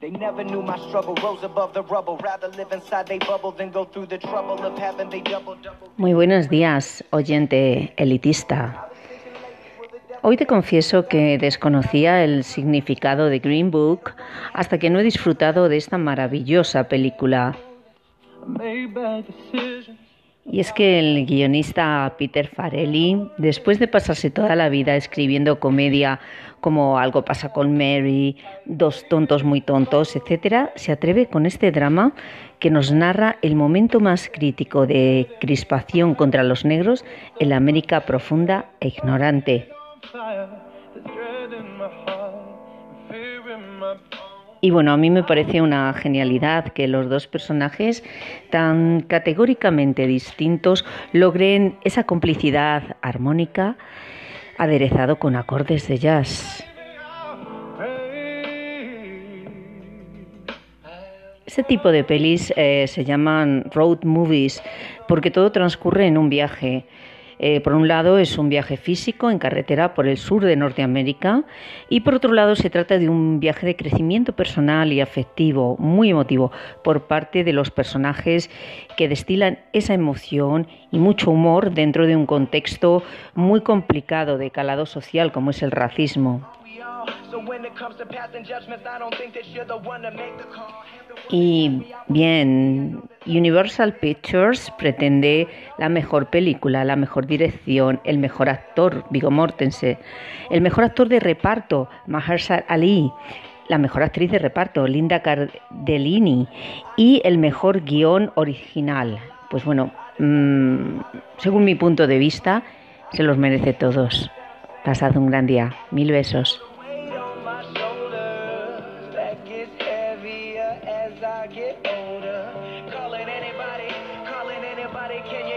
They never knew my struggle, rose above the rubble. Rather live inside they bubble than go through the trouble of having they double double. Muy buenos días, oyente elitista. Hoy te confieso que desconocía el significado de Green Book hasta que no he disfrutado de esta maravillosa película. Y es que el guionista Peter Farelli, después de pasarse toda la vida escribiendo comedia como Algo pasa con Mary, Dos tontos muy tontos, etc., se atreve con este drama que nos narra el momento más crítico de crispación contra los negros en la América profunda e ignorante. Y bueno, a mí me parece una genialidad que los dos personajes tan categóricamente distintos logren esa complicidad armónica aderezado con acordes de jazz. Ese tipo de pelis eh, se llaman road movies porque todo transcurre en un viaje. Eh, por un lado es un viaje físico en carretera por el sur de Norteamérica y por otro lado se trata de un viaje de crecimiento personal y afectivo muy emotivo por parte de los personajes que destilan esa emoción y mucho humor dentro de un contexto muy complicado de calado social como es el racismo. Y bien, Universal Pictures pretende la mejor película, la mejor dirección, el mejor actor, Vigo Mortensen, el mejor actor de reparto, Mahershala Ali, la mejor actriz de reparto, Linda Cardellini, y el mejor guion original. Pues bueno, mm, según mi punto de vista, se los merece todos. Pasad un gran día. Mil besos. As I get older. Calling anybody, calling anybody, can you